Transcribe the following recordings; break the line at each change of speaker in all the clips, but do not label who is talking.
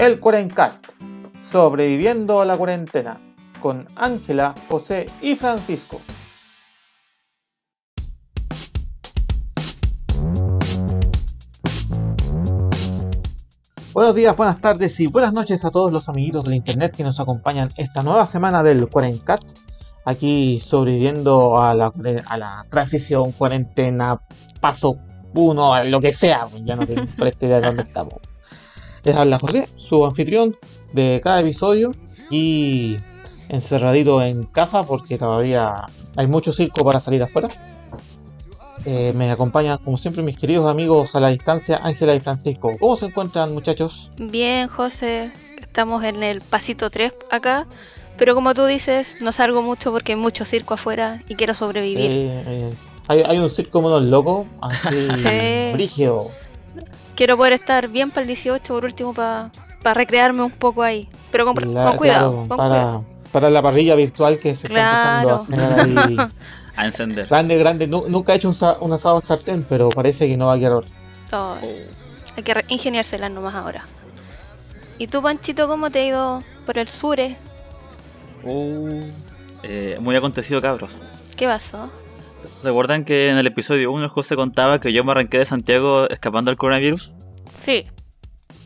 El Cuarencast, sobreviviendo a la cuarentena, con Ángela, José y Francisco. Buenos días, buenas tardes y buenas noches a todos los amiguitos del internet que nos acompañan esta nueva semana del Cuarencast. Aquí sobreviviendo a la, a la transición, cuarentena, paso uno, lo que sea, ya no tengo idea de dónde estamos. Les habla José, su anfitrión de cada episodio y encerradito en casa porque todavía hay mucho circo para salir afuera. Eh, me acompañan como siempre mis queridos amigos a la distancia Ángela y Francisco. ¿Cómo se encuentran muchachos?
Bien José, estamos en el pasito 3 acá, pero como tú dices, no salgo mucho porque hay mucho circo afuera y quiero sobrevivir.
Eh, eh, hay, un circo mono loco, así brigio.
Quiero poder estar bien para el 18 por último para recrearme un poco ahí, pero con, cuidado,
para, para la parrilla virtual que se está empezando
a a encender.
Grande, grande. nunca he hecho un, asado sartén, pero parece que no va a quedar.
Oh. Hay que ingeniárselas nomás ahora. ¿Y tú, Panchito, cómo te ha ido por el sure?
Uh, eh, muy acontecido, cabros.
¿Qué pasó?
¿Recuerdan que en el episodio 1 José contaba que yo me arranqué de Santiago escapando del coronavirus?
Sí.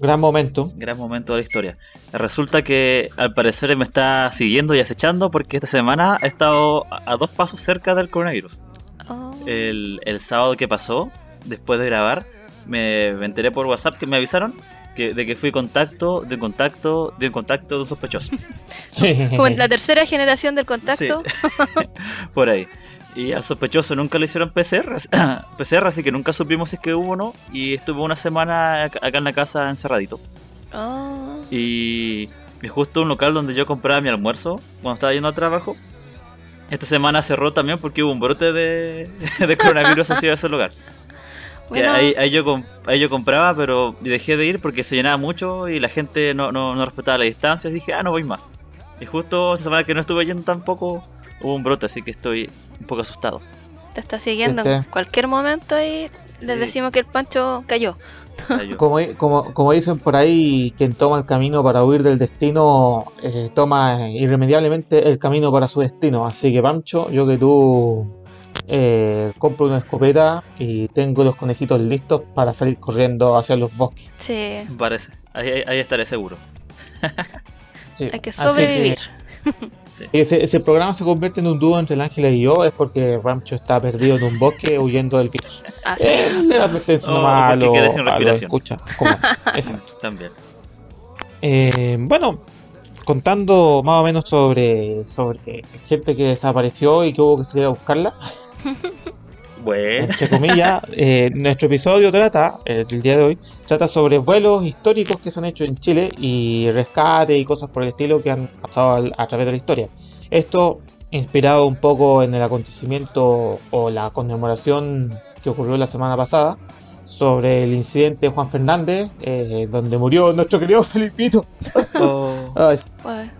Gran momento.
Gran momento de la historia. Resulta que al parecer me está siguiendo y acechando porque esta semana he estado a dos pasos cerca del coronavirus. Oh. El, sábado que pasó, después de grabar, me, enteré por WhatsApp que me avisaron que, de que fui contacto, de contacto, de contacto de un sospechoso.
Como en la tercera generación del contacto.
por ahí. Y al sospechoso nunca le hicieron PCR, PCR, así que nunca supimos si es que hubo o no. Y estuvo una semana acá en la casa encerradito. Oh. Y, y, justo un local donde yo compraba mi almuerzo cuando estaba yendo al trabajo. Esta semana cerró también porque hubo un brote de, de coronavirus asociado a ese lugar. Ahí, ahí, yo, ahí yo compraba, pero dejé de ir porque se llenaba mucho y la gente no, no, no respetaba la distancia. Y dije, ah, no voy más. Y justo esta semana que no estuve yendo tampoco, hubo un brote, así que estoy un poco asustado.
Te está siguiendo en cualquier momento y les decimos que el Pancho cayó.
Como, como, como, dicen por ahí, quien toma el camino para huir del destino, eh, toma irremediablemente el camino para su destino. Así que Pancho, yo que tú eh, compro una escopeta y tengo los conejitos listos para salir corriendo hacia los bosques.
Sí.
Parece, ahí, ahí estaré seguro.
Hay que sobrevivir.
Si, el programa se convierte en un dúo entre el ángel y yo, es porque Ramcho está perdido en un bosque huyendo del virus.
Así es.
la advertencia oh, nomás lo, escucha.
Exacto. También.
Eh, bueno, contando más o menos sobre, sobre gente que desapareció y que hubo que salir a buscarla.
Bueno.
Entre comillas, eh, nuestro episodio trata, el del día de hoy, trata sobre vuelos históricos que se han hecho en Chile y rescate y cosas por el estilo que han pasado a, través de la historia. Esto inspirado un poco en el acontecimiento o la conmemoración que ocurrió la semana pasada sobre el incidente de Juan Fernández, eh, donde murió nuestro querido Felipito.
Oh.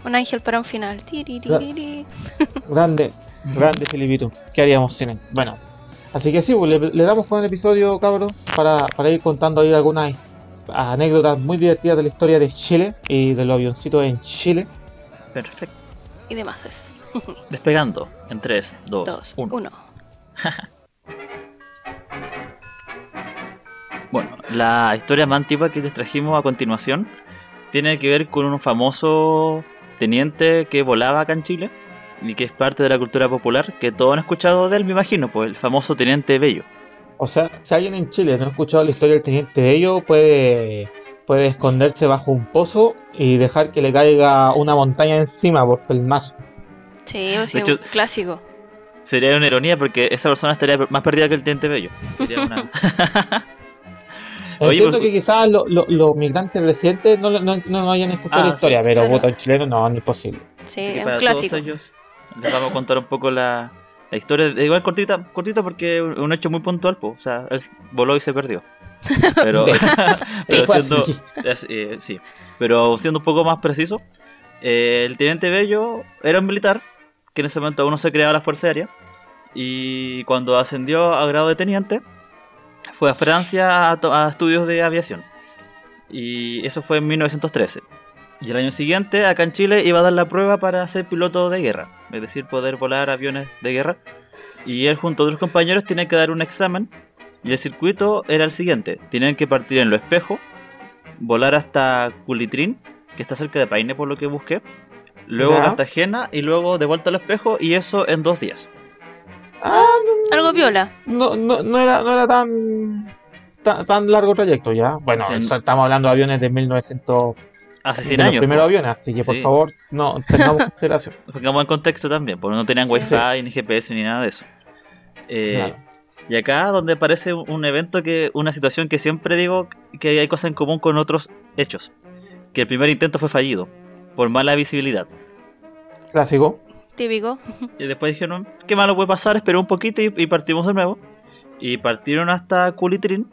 un ángel para un final.
grande, grande Felipito. ¿Qué haríamos sin él? Bueno, Así que sí, pues, le, damos con el episodio, cabros, para, para ir contando ahí algunas anécdotas muy divertidas de la historia de Chile y de los avioncitos en Chile.
Perfecto.
Y demás es.
Despegando en 3, 2, 1. bueno, la historia más antigua que les trajimos a continuación tiene que ver con un famoso teniente que volaba acá en Chile y que es parte de la cultura popular, que todos han escuchado de él, me imagino, pues el famoso Teniente Bello.
O sea, si alguien en Chile no ha escuchado la historia del Teniente Bello, puede, puede esconderse bajo un pozo y dejar que le caiga una montaña encima por pelmazo.
Sí, o sea, un clásico.
Sería una ironía porque esa persona estaría más perdida que el Teniente Bello. Sería una...
Entiendo que quizás los migrantes recientes no, no, no, hayan escuchado la ah, historia, pero voto en chileno no, es imposible.
Sí, es un clásico.
Les vamos a contar un poco la, la historia. Igual cortita, cortita porque es un hecho muy puntual, o sea, él voló y se perdió. Pero, siendo, eh, sí, pero siendo un poco más preciso, eh, el teniente Bello era un militar que en ese momento aún no se creaba la Fuerza Aérea y cuando ascendió a grado de teniente fue a Francia a, a estudios de aviación Y eso fue en 1913. Y el año siguiente, acá en Chile, iba a dar la prueba para ser piloto de guerra, es decir, poder volar aviones de guerra. Y él junto a otros compañeros tiene que dar un examen. Y el circuito era el siguiente. Tienen que partir en lo espejo, volar hasta Culitrín, que está cerca de Paine por lo que busqué. Luego Cartagena y luego de vuelta al espejo y eso en dos días.
Ah, Algo viola.
No, no, no, era, no era tan, tan, largo trayecto ya. Bueno, estamos hablando de aviones de 1900
Hace 100 años. Los
primeros aviones, así que por favor, no tengamos consideración.
Pongamos en contexto también, porque no tenían wifi, ni GPS, ni nada de eso. Eh, y acá donde aparece un evento que, una situación que siempre digo que hay cosas en común con otros hechos. Que el primer intento fue fallido, por mala visibilidad.
Clásico.
Típico.
Y después dijeron, qué malo puede pasar, esperó un poquito y, partimos de nuevo. Y partieron hasta Culitrin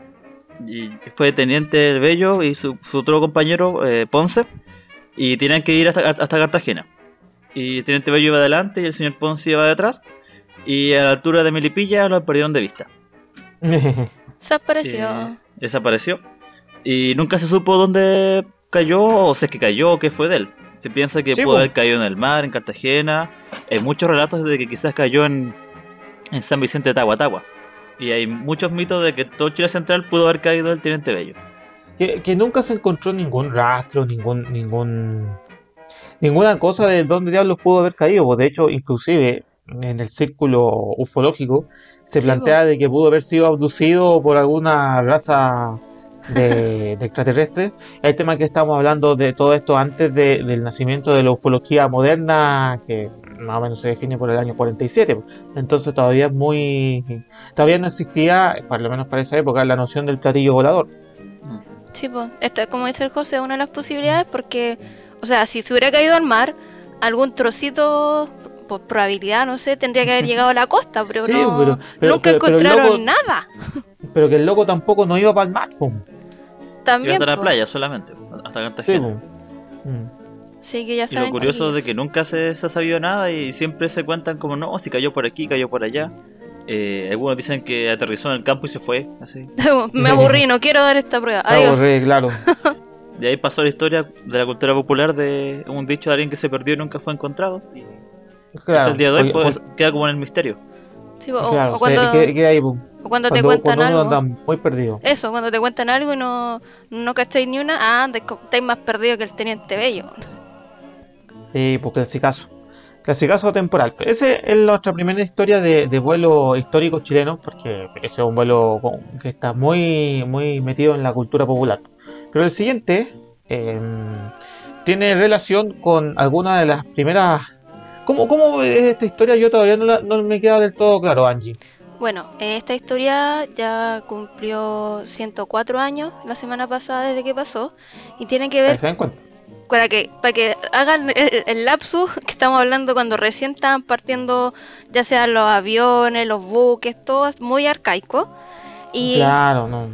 y fue Teniente El Bello y su, otro compañero eh, Ponce y tenían que ir hasta, hasta Cartagena. Y Teniente Bello iba adelante y el señor Ponce iba detrás y a la altura de Melipilla lo perdieron de vista.
Desapareció.
Eh, desapareció. Y nunca se supo dónde cayó o si es que cayó o qué fue de él. Se piensa que pudo haber caído en el mar, en Cartagena. Hay muchos relatos de que quizás cayó en, en San Vicente de Tahuatahua. Y hay muchos mitos de que todo Chile Central pudo haber caído el Teniente Bello.
Que, nunca se encontró ningún rastro, ningún, ningún, ninguna cosa de dónde diablos pudo haber caído. Pues, de hecho, inclusive en el círculo ufológico se plantea de que pudo haber sido abducido por alguna raza de, extraterrestres. El tema que estamos hablando de todo esto antes del nacimiento de la ufología moderna, que más o menos se define por el año 47. Entonces todavía es muy... Todavía no existía, por lo menos para esa época, la noción del platillo volador.
Sí, pues, esta, como dice el José, es una de las posibilidades porque, o sea, si se hubiera caído al mar, algún trocito, por probabilidad, no sé, tendría que haber llegado a la costa, pero no, nunca encontraron nada.
Pero que el loco tampoco no iba para el mar,
También. Iba hasta la playa solamente, hasta Cartagena.
Sí, que ya
y lo curioso es de que nunca se, se, ha sabido nada y siempre se cuentan como no, si cayó por aquí, cayó por allá. Eh, algunos dicen que aterrizó en el campo y se fue, así.
Me aburrí, no quiero dar esta prueba. Adiós. Aburrí,
claro.
y ahí pasó la historia de la cultura popular de un dicho de alguien que se perdió y nunca fue encontrado. Y hasta el día de hoy pues, queda como en el misterio.
Sí, o, cuando, o cuando, te cuentan algo.
muy perdido.
Eso, cuando te cuentan algo y no, no cacháis ni una, ah, estáis más perdido que el teniente bello.
Sí, pues clasicazo. Clasicazo temporal. Esa es nuestra primera historia de, vuelo histórico chileno, porque ese es un vuelo que está muy, muy metido en la cultura popular. Pero el siguiente em, tiene relación con alguna de las primeras... ¿Cómo, ¿Cómo es esta historia? Yo todavía no, me queda del todo claro, Angie.
Bueno, esta historia ya cumplió 104 años la semana pasada desde que pasó y tiene que ver para que, para que hagan el, lapsus que estamos hablando cuando recién estaban partiendo, ya sean los aviones, los buques, todo es muy arcaico. Y,
claro, no.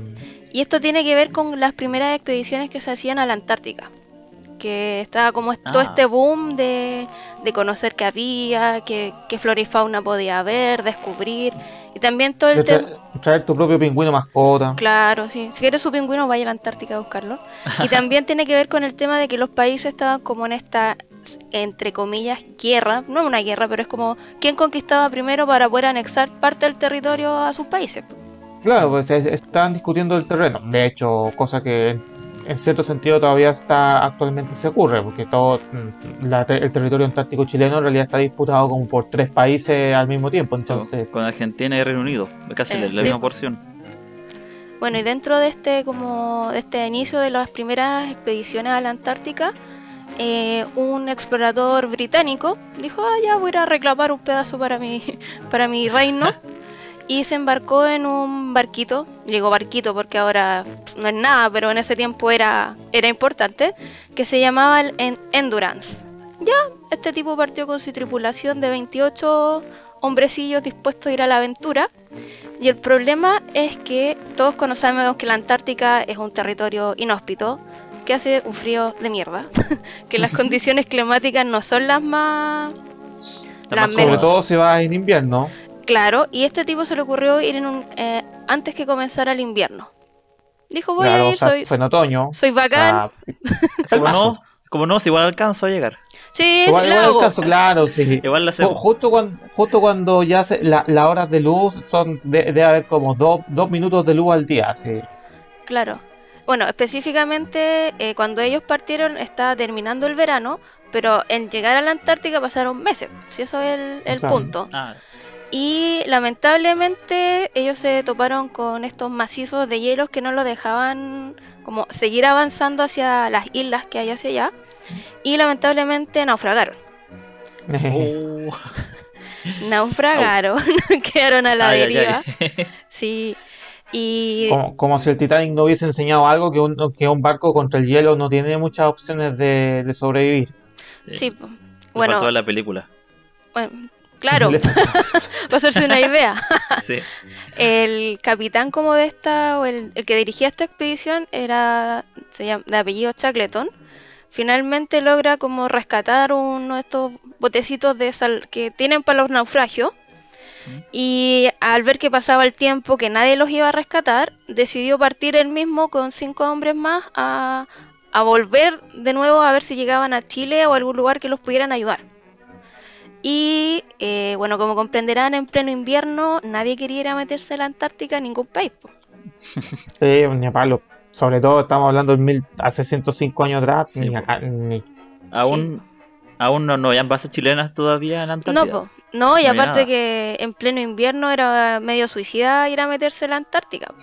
Y esto tiene que ver con las primeras expediciones que se hacían a la Antártica que estaba como todo este ah. boom de, conocer qué había, qué, flora y fauna podía haber, descubrir, y también todo el tema...
Traer tu propio pingüino mascota.
Claro, sí. Si quieres su pingüino, vaya a la Antártica a buscarlo. Y también tiene que ver con el tema de que los países estaban como en esta, entre comillas, guerra, no una guerra, pero es como quién conquistaba primero para poder anexar parte del territorio a sus países.
Claro, pues estaban discutiendo el terreno. De hecho, cosa que en cierto sentido todavía está actualmente se ocurre, porque todo mm, el territorio antártico chileno en realidad está disputado como por tres países al mismo tiempo. Entonces,
con Argentina y Reino Unido, casi eh, la misma porción.
Bueno, y dentro de este como de este inicio de las primeras expediciones a la Antártica, eh, un explorador británico dijo, ah, ya voy a ir a reclamar un pedazo para mi, para mi reino. y se embarcó en un barquito, llegó barquito porque ahora no es nada, pero en ese tiempo era, era importante, que se llamaba el Endurance. Ya, este tipo partió con su tripulación de 28 hombrecillos dispuestos a ir a la aventura. Y el problema es que todos conocemos que la Antártica es un territorio inhóspito, que hace un frío de mierda, que las condiciones climáticas no son las más...
Las Sobre todo se va en invierno.
Claro, y este tipo se le ocurrió ir en un, eh, antes que comenzara el invierno. Dijo, voy a ir, soy,
fue en otoño.
Soy bacán.
como no, como no, si igual alcanzo a llegar.
Sí, igual, igual alcanzo,
claro, sí. Igual la justo, cuando, justo cuando ya se, las horas de luz son, debe haber como dos, dos minutos de luz al día, sí.
Claro. Bueno, específicamente eh, cuando ellos partieron estaba terminando el verano, pero en llegar a la Antártica pasaron meses, si eso es el, punto. Ah. Y lamentablemente ellos se toparon con estos macizos de hielos que no lo dejaban como seguir avanzando hacia las islas que hay hacia allá. Y lamentablemente naufragaron. Oh. naufragaron, quedaron a la deriva. Sí. Y...
Como, si el Titanic no hubiese enseñado algo que un, que un barco contra el hielo no tiene muchas opciones de, sobrevivir.
Sí, bueno.
toda la película.
Bueno, claro, para hacerse una idea. sí. El capitán como de esta, o el, el, que dirigía esta expedición era se llama, de apellido Shackleton. Finalmente logra como rescatar uno de estos botecitos de sal que tienen para los naufragios y al ver que pasaba el tiempo, que nadie los iba a rescatar, decidió partir él mismo con cinco hombres más a, volver de nuevo a ver si llegaban a Chile o a algún lugar que los pudieran ayudar. Y eh, bueno, como comprenderán, en pleno invierno nadie quería ir a meterse a la Antártica en ningún país.
Sí, ni palo. Sobre todo estamos hablando de mil, hace 105 años atrás, ni acá,
Aún, aún no, no hayan bases chilenas todavía en Antártida.
No, no, y aparte que en pleno invierno era medio suicida ir a meterse en la Antártica.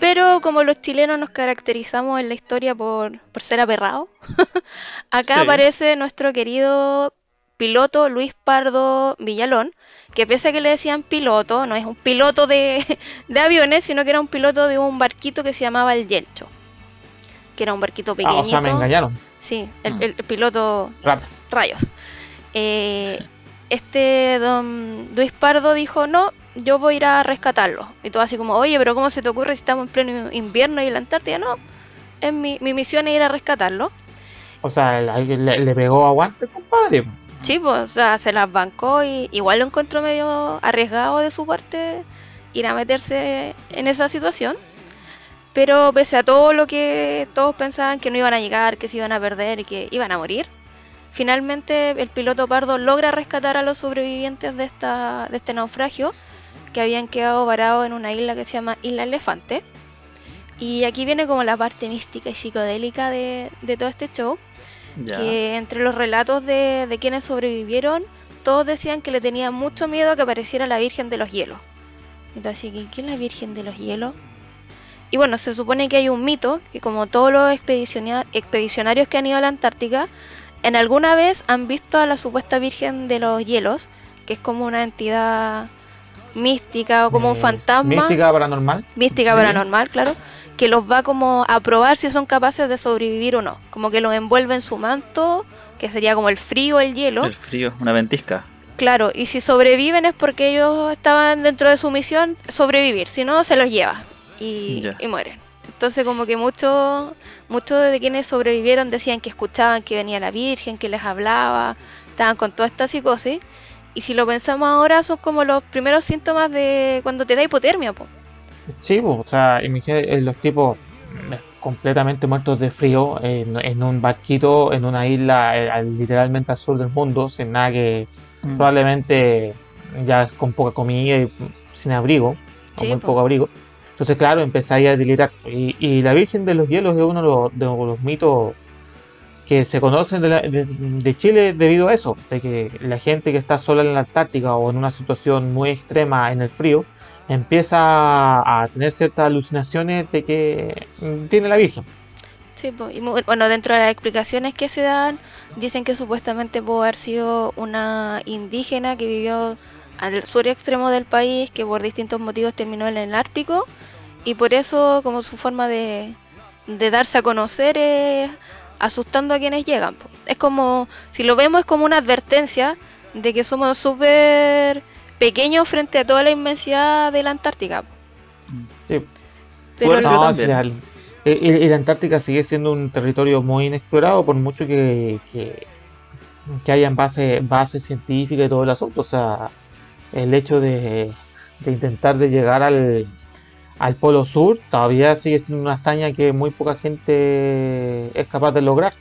Pero como los chilenos nos caracterizamos en la historia por, ser aperrados, acá aparece nuestro querido piloto Luis Pardo Villalón, que pese a que le decían piloto, no es un piloto de, aviones, sino que era un piloto de un barquito que se llamaba el Yelcho, que era un barquito pequeñito. Ah, o sea,
me engañaron.
Sí, el, mm. piloto Rayos. Eh, este don Luis Pardo dijo, no, yo voy a ir a rescatarlo. Y todo así como, oye, pero ¿cómo se te ocurre si estamos en pleno invierno y en la Antártida? No, es mi, misión es ir a rescatarlo.
O sea, le, le pegó aguante, compadre.
Sí, pues, o sea, se las bancó y igual lo encontró medio arriesgado de su parte ir a meterse en esa situación. Pero pese a todo lo que todos pensaban que no iban a llegar, que se iban a perder y que iban a morir, Finalmente el piloto Pardo logra rescatar a los sobrevivientes de, esta, de este naufragio que habían quedado varados en una isla que se llama Isla Elefante. Y aquí viene como la parte mística y psicodélica de, todo este show. Que entre los relatos de, de, quienes sobrevivieron, todos decían que le tenían mucho miedo a que apareciera la Virgen de los Hielos. Entonces, ¿quién es la Virgen de los Hielos? Y bueno, se supone que hay un mito que como todos los expedicionarios que han ido a la Antártica, en alguna vez han visto a la supuesta Virgen de los Hielos, que es como una entidad mística o como un fantasma.
Mística paranormal.
Mística paranormal, claro. Que los va como a probar si son capaces de sobrevivir o no. Como que los envuelve en su manto, que sería como el frío, el hielo.
El frío, una ventisca.
Claro, y si sobreviven es porque ellos estaban dentro de su misión sobrevivir, si no se los lleva y mueren. Entonces como que muchos muchos de quienes sobrevivieron decían que escuchaban que venía la Virgen, que les hablaba, estaban con toda esta psicosis. Y si lo pensamos ahora son como los primeros síntomas de cuando te da hipotermia. Po.
Sí, o sea, imagínate eh, los tipos eh, completamente muertos de frío en, un barquito en una isla eh, literalmente al sur del mundo, sin nada que mm. probablemente ya con poca comida y sin abrigo, con muy poco abrigo. Entonces, claro, empezáis a delirar. Y, la Virgen de los Hielos es uno de los, mitos que se conocen de, Chile debido a eso, de que la gente que está sola en la Antártica o en una situación muy extrema en el frío, empieza a tener ciertas alucinaciones de que tiene la Virgen.
Sí, y bueno, dentro de las explicaciones que se dan, dicen que supuestamente pudo haber sido una indígena que vivió al sur extremo del país que por distintos motivos terminó en el Ártico y por eso como su forma de, darse a conocer es asustando a quienes llegan. Es como, si lo vemos es como una advertencia de que somos súper pequeños frente a toda la inmensidad de la Antártica.
Sí. Pero no, la Antártica sigue siendo un territorio muy inexplorado por mucho que, que, que hayan base, base científica y todo el asunto. O sea, el hecho de, intentar de llegar al, al Polo Sur, todavía sigue siendo una hazaña que muy poca gente es capaz de lograr.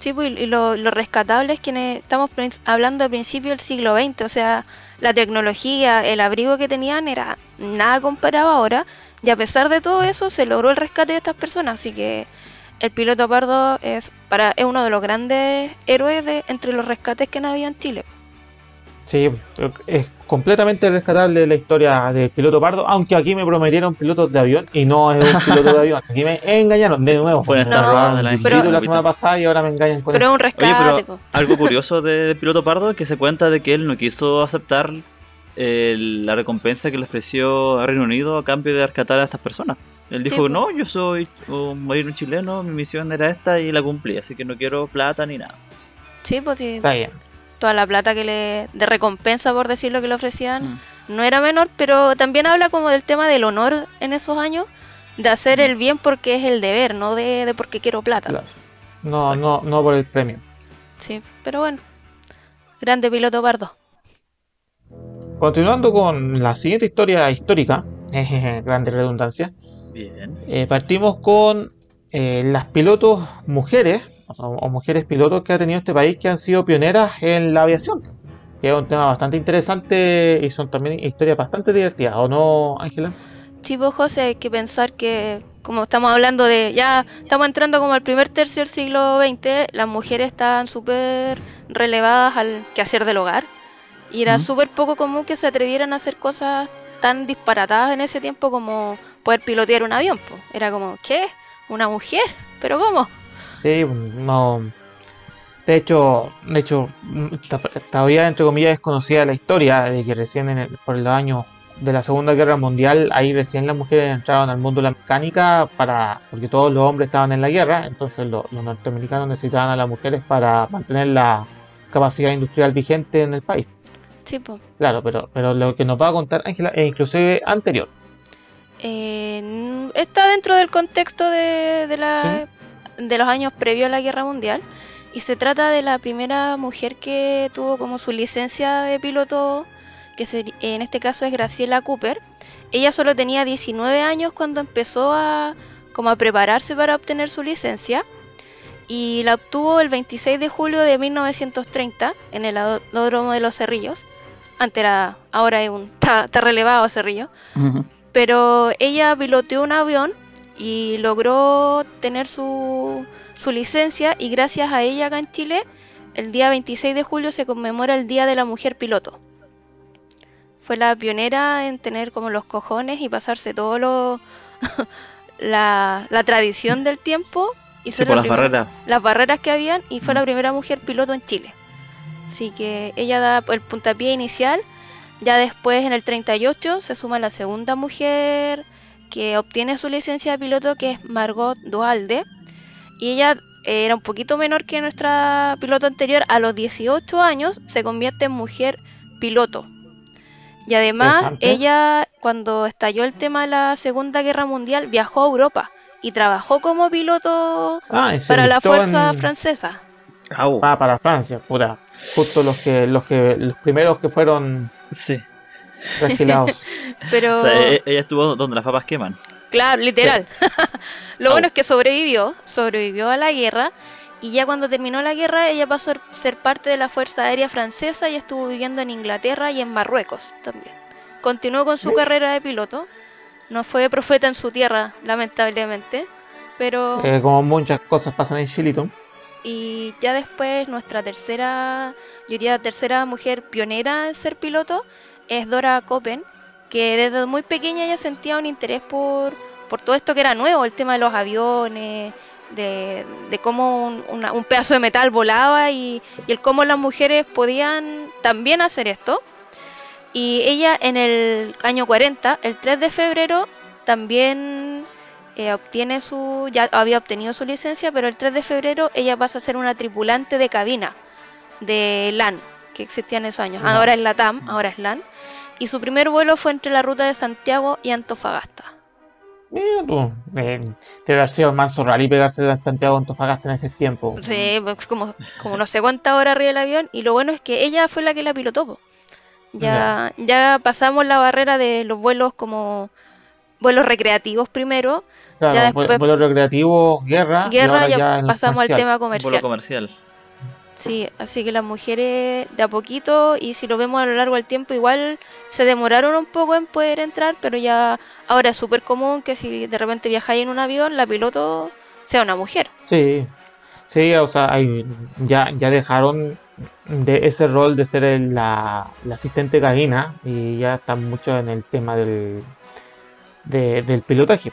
Sí, pues, y lo, rescatable es que estamos hablando de principio del siglo XX, o sea, la tecnología, el abrigo que tenían era nada comparado ahora, y a pesar de todo eso se logró el rescate de estas personas, así que el piloto Pardo es para es uno de los grandes héroes de, entre los rescates que han habido en Chile.
Sí, es completamente rescatable la historia del piloto Pardo, aunque aquí me prometieron pilotos de avión y no es un piloto de avión. Aquí me engañaron de nuevo.
Fue no,
de la, pero, la semana pasada y ahora me engañan
con Pero es un rescate.
algo curioso del piloto Pardo es que se cuenta de que él no quiso aceptar la recompensa que le ofreció a Reino Unido a cambio de rescatar a estas personas. Él dijo, no, yo soy un marino chileno, mi misión era esta y la cumplí, así que no quiero plata ni nada.
Sí, pues sí. Está bien toda la plata que le de recompensa por decir lo que le ofrecían mm. no era menor, pero también habla como del tema del honor en esos años, de hacer mm. el bien porque es el deber, no de, de porque quiero plata.
No, no, no por el premio.
Sí, pero bueno, grande piloto Bardo.
Continuando con la siguiente historia histórica, grande redundancia. Bien. Eh, partimos con eh, las pilotos mujeres o, mujeres pilotos que ha tenido este país que han sido pioneras en la aviación. Que es un tema bastante interesante y son también historias bastante divertidas, ¿o no, Ángela?
Sí, vos, José, hay que pensar que, como estamos hablando de, ya estamos entrando como al primer tercio del siglo XX, las mujeres estaban súper relevadas al quehacer del hogar. Y era súper poco común que se atrevieran a hacer cosas tan disparatadas en ese tiempo como poder pilotear un avión. Era como, ¿qué? ¿Una mujer? ¿Pero cómo?
Sí, no. De hecho, de hecho, todavía entre comillas desconocida la historia de que recién en por los años de la Segunda Guerra Mundial, ahí recién las mujeres entraron al mundo de la mecánica para porque todos los hombres estaban en la guerra, entonces los norteamericanos necesitaban a las mujeres para mantener la capacidad industrial vigente en el país.
Sí, pues.
Claro, pero, pero lo que nos va a contar Ángela es inclusive anterior.
Eh, está dentro del contexto de, de la de los años previos a la Guerra Mundial y se trata de la primera mujer que tuvo como su licencia de piloto, que en este caso es Graciela Cooper. Ella solo tenía 19 años cuando empezó a, como a prepararse para obtener su licencia y la obtuvo el 26 de julio de 1930 en el aeródromo de los Cerrillos. Antes era, ahora es un, está, relevado Cerrillo. Pero ella piloteó un avión y logró tener su, su licencia y gracias a ella acá en Chile, el día 26 de julio se conmemora el Día de la Mujer Piloto. Fue la pionera en tener como los cojones y pasarse todo lo la, la tradición del tiempo y
sí, por las barreras.
Las barreras que habían y fue la mm. primera mujer piloto en Chile. Así que ella da el puntapié inicial. Ya después, en el 38, se suma la segunda mujer que obtiene su licencia de piloto, que es Margot Dualde. Y ella eh, era un poquito menor que nuestra piloto anterior. A los 18 años se convierte en mujer piloto. Y además, ella, cuando estalló el tema de la Segunda Guerra Mundial, viajó a Europa y trabajó como piloto ah, para la fuerza francesa.
Ah, para Francia, pura. Justo los que, los que, los primeros que fueron
sí.
Pero...
E-, ella estuvo donde las papas queman.
Claro, literal. Lo bueno es que sobrevivió, sobrevivió a la guerra y ya cuando terminó la guerra ella pasó a ser parte de la Fuerza Aérea Francesa y estuvo viviendo en Inglaterra y en Marruecos también. Continuó con su carrera de piloto. No fue profeta en su tierra, lamentablemente, pero...
Eh, como muchas cosas pasan en.
Y ya después nuestra tercera, yo diría tercera mujer pionera en ser piloto es Dora Copen, que desde muy pequeña ella sentía un interés por, por todo esto que era nuevo, el tema de los aviones, de, cómo un, pedazo de metal volaba y, el cómo las mujeres podían también hacer esto. Y ella en el año 40, el 3 de febrero, también eh, obtiene su, ya había obtenido su licencia, pero el 3 de febrero ella pasa a ser una tripulante de cabina de LAN, que existía en esos años. Ahora es la TAM, ahora es LAN y su primer vuelo fue entre la ruta de Santiago y Antofagasta.
Mira tú, eh, debe haber sido manso rally pegarse de Santiago a Antofagasta en ese tiempo.
Sí, pues como, como no sé cuántas horas arriba del avión, y lo bueno es que ella fue la que la pilotó. Ya, ya pasamos la barrera de los vuelos como vuelos recreativos primero.
Claro,
ya después
vuelo recreativo, guerra. y
guerra,
ahora
ya, pasamos al
comercial.
tema
Un vuelo
comercial. Sí, así que las mujeres de a poquito, y si lo vemos a lo largo del tiempo, igual se demoraron un poco en poder entrar, pero ya ahora es súper común que si de repente viajáis en un avión, la piloto sea una mujer.
Sí, sí, o sea, hay- ya, ya dejaron de ese rol de ser el- la, la asistente cabina y ya están mucho en el tema del, de- del pilotaje.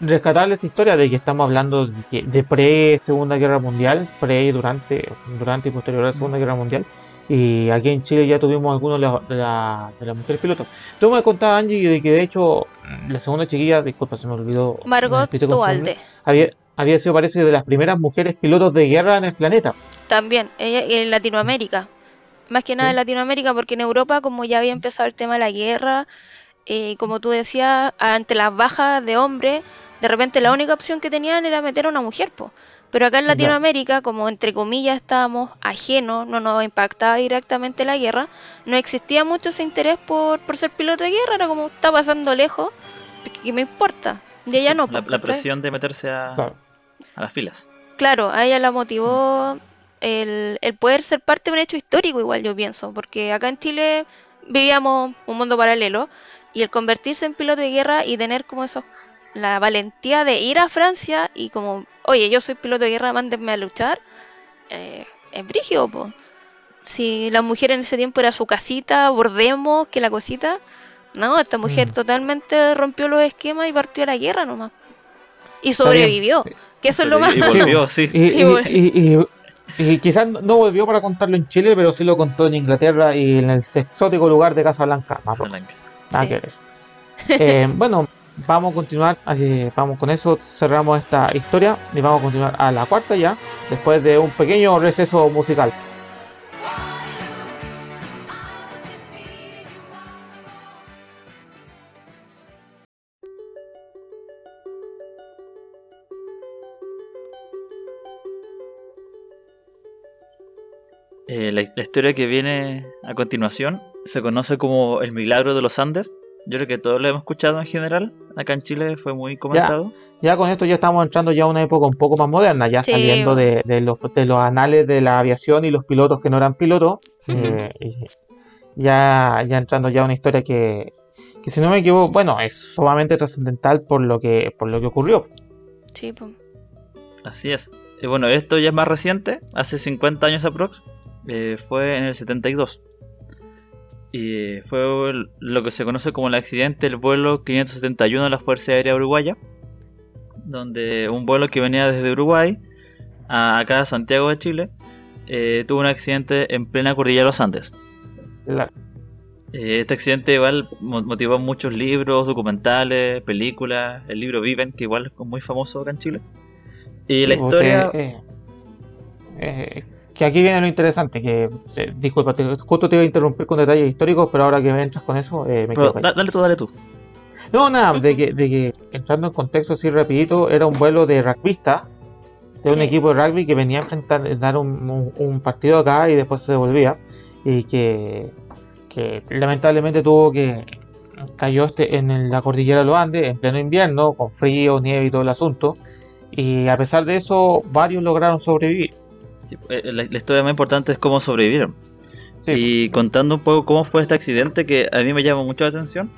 Rescatable esta historia de que estamos hablando de, de pre-Segunda Guerra Mundial, pre y durante, durante y posterior a la Segunda Guerra Mundial. Y aquí en Chile ya tuvimos algunos de, la- de, la- las mujeres pilotos. Tú me contabas, Angie, de que de hecho la segunda chiquilla, disculpa, se me olvidó.
Margot Dualde.
había, había sido, parece, de las primeras mujeres pilotos de guerra en el planeta.
También, ella en Latinoamérica. Más que nada
Sí.
en Latinoamérica, porque en Europa, como ya había empezado el tema de la guerra, eh, como tú decías, ante las bajas de hombres, de repente la única opción que tenían era meter a una mujer, po. Pero acá en. Latinoamérica, como entre comillas estábamos ajenos, no nos impactaba directamente la guerra, no existía mucho ese interés por, por ser piloto de guerra, era como está pasando lejos, ¿qué me importa? Y ella
Sí,
no,
la, la presión de meterse a,
Claro.
a las filas.
Claro, a ella la motivó el, el poder ser parte de un hecho histórico, igual yo pienso, porque acá en Chile vivíamos un mundo paralelo y el convertirse en piloto de guerra y tener como eso, la valentía de ir a Francia y como, oye, yo soy piloto de guerra, mándenme a luchar, eh, es brígido, po. Si la mujer en ese tiempo era su casita, bordemos, que la cosita, no, esta mujer
Mm.
totalmente rompió los esquemas y partió a la guerra nomás. Y sobrevivió, que eso es lo más...
Y
Sí,
volvió, sí.
Y, y-
Y bueno.
y- y- y quizás no volvió para contarlo en Chile, pero sí lo contó en Inglaterra y en el exótico lugar de Casablanca, Marruecos. Nada
Sí.
que ver. Eh, bueno, vamos a continuar, eh, vamos con eso, cerramos esta historia y vamos a continuar a la cuarta ya, después de un pequeño receso musical.
Eh, la, la historia que viene a continuación se conoce como el milagro de los Andes. Yo creo que todos lo hemos escuchado en general. Acá en Chile fue muy comentado.
Ya con esto ya estamos entrando ya a una época un poco más moderna, ya
Sí.
saliendo de, de los, de los anales de la aviación y los pilotos que no eran pilotos. eh, y ya, ya entrando ya a una historia que, que si no me equivoco, bueno, es sumamente trascendental por lo que, por lo que ocurrió.
Sí, po.
Así es. Y bueno, esto ya es más reciente, hace 50 años aprox. eh, fue en el 72. Y fue lo que se conoce como el accidente del vuelo 571 de la Fuerza Aérea Uruguaya. Donde un vuelo que venía desde Uruguay a acá a Santiago de Chile eh, tuvo un accidente en plena cordillera de los Andes.
La-
Eh, este accidente igual mo- motivó muchos libros, documentales, películas. El libro Viven, que igual es muy famoso acá en Chile. Y la historia...
usted, eh, eh, que aquí viene lo interesante, que se- disculpa, te- justo te iba a interrumpir con detalles históricos, pero ahora que entras con eso, eh, me
Pero
quedo
da- dale tú, dale tú.
No, nada, de que, de que entrando en contexto así rapidito, era un vuelo de rugbyista, de un equipo de rugby que venía a enfrentar, dar un, un- un partido acá y después se devolvía, y que, que lamentablemente tuvo que, cayó este en la cordillera de los Andes en pleno invierno, con frío, nieve y todo el asunto, y a pesar de eso, varios lograron sobrevivir.
Sí, eh, la, la historia más importante es cómo sobrevivieron.
Sí,
Y contando un poco cómo fue este accidente, que a mí me llama mucho la atención,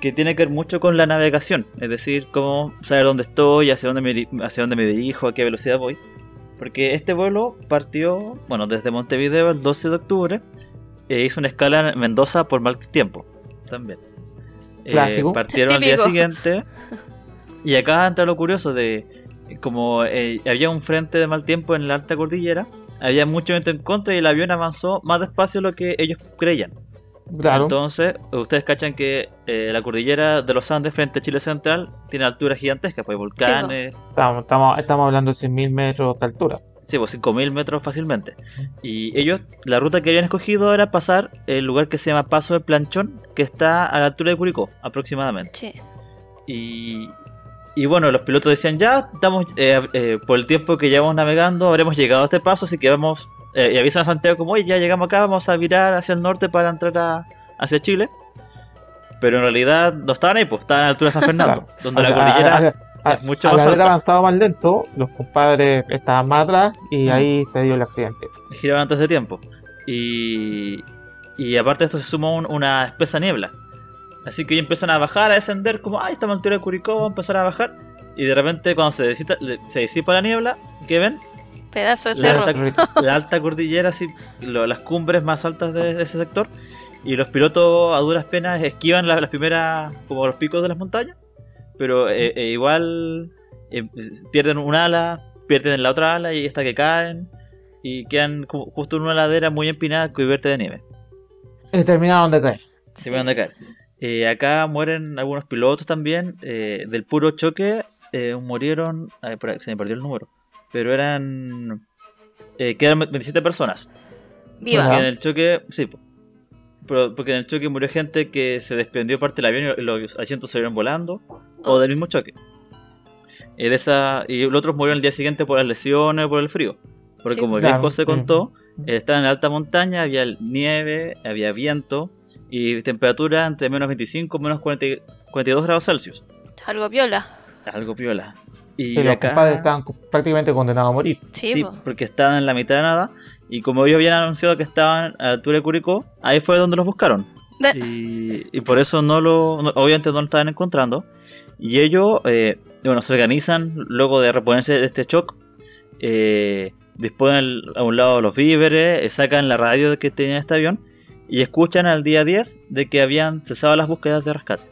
que tiene que ver mucho con la navegación, es decir, cómo saber dónde estoy, hacia dónde me, hacia dónde me dirijo, a qué velocidad voy. Porque este vuelo partió, bueno, desde Montevideo el 12 de octubre, e hizo una escala en Mendoza por mal tiempo, también. Eh, partieron al día siguiente, y acá entra lo curioso de, como eh, había un frente de mal tiempo en la alta cordillera, había mucho viento en contra y el avión avanzó más despacio de lo que ellos creían.
claro.
Entonces, ustedes cachan que eh, la cordillera de los Andes frente a Chile Central tiene alturas gigantescas, pues hay volcanes,
Estamos, estamos, estamos hablando de 100.000 metros de altura.
sí, pues 5.000 metros fácilmente. Y ellos, la ruta que habían escogido era pasar el lugar que se llama Paso del Planchón, que está a la altura de Curicó, aproximadamente.
Sí.
Y, y bueno, los pilotos decían, ya estamos, eh, eh, por el tiempo que llevamos navegando, habremos llegado a este paso, así que vamos, eh, y avisan a Santiago como, oye, ya llegamos acá, vamos a virar hacia el norte para entrar a- hacia Chile. Pero en realidad no estaban ahí, pues estaban a la altura de San Fernando, donde la cordillera
es mucho más alta. avanzado más lento, los compadres estaban más atrás y ahí se dio el accidente.
Giraron antes de tiempo. Y, y aparte de esto se sumó una espesa niebla. Así que ellos empiezan a bajar, a descender, como, ay, estamos en altura de Curicó, vamos a empezar a bajar. Y de repente cuando se, se disipa la niebla, ¿qué ven?
Pedazo de cerro.
La alta, cordillera, así, las cumbres más altas de, ese sector. Y los pilotos a duras penas esquivan las, primeras, como los picos de las montañas. Pero eh, eh, igual eh, pierden un ala, pierden la otra ala y hasta que caen. Y quedan justo en una ladera muy empinada cubierta de nieve.
Y terminaron de caer.
Terminaron de caer. Acá mueren algunos pilotos también. del puro choque murieron. se me perdió el número pero eran. Eh, quedaron 27 personas.
Vivas.
Porque en el choque. Sí, pero porque en el choque murió gente que se desprendió parte del avión y los asientos se vieron volando. O del mismo choque. Y, de esa, y los otros murieron el día siguiente por las lesiones o por el frío. Porque como el viejo se contó, estaba en alta montaña, había nieve, había viento y temperatura entre menos 25 y menos 42 grados Celsius.
Algo piola.
Algo piola.
Y los padres estaban prácticamente condenados a morir.
Sí, porque estaban en la mitad de nada. Y como ellos habían anunciado que estaban a la altura de Curicó, ahí fue donde los buscaron. Y, por eso no lo, obviamente no lo estaban encontrando. Y ellos, eh, bueno, se organizan luego de reponerse de este shock. Eh, disponen a un lado los víveres, eh, sacan la radio que tenía este avión y escuchan al día 10 de que habían cesado las búsquedas de rescate.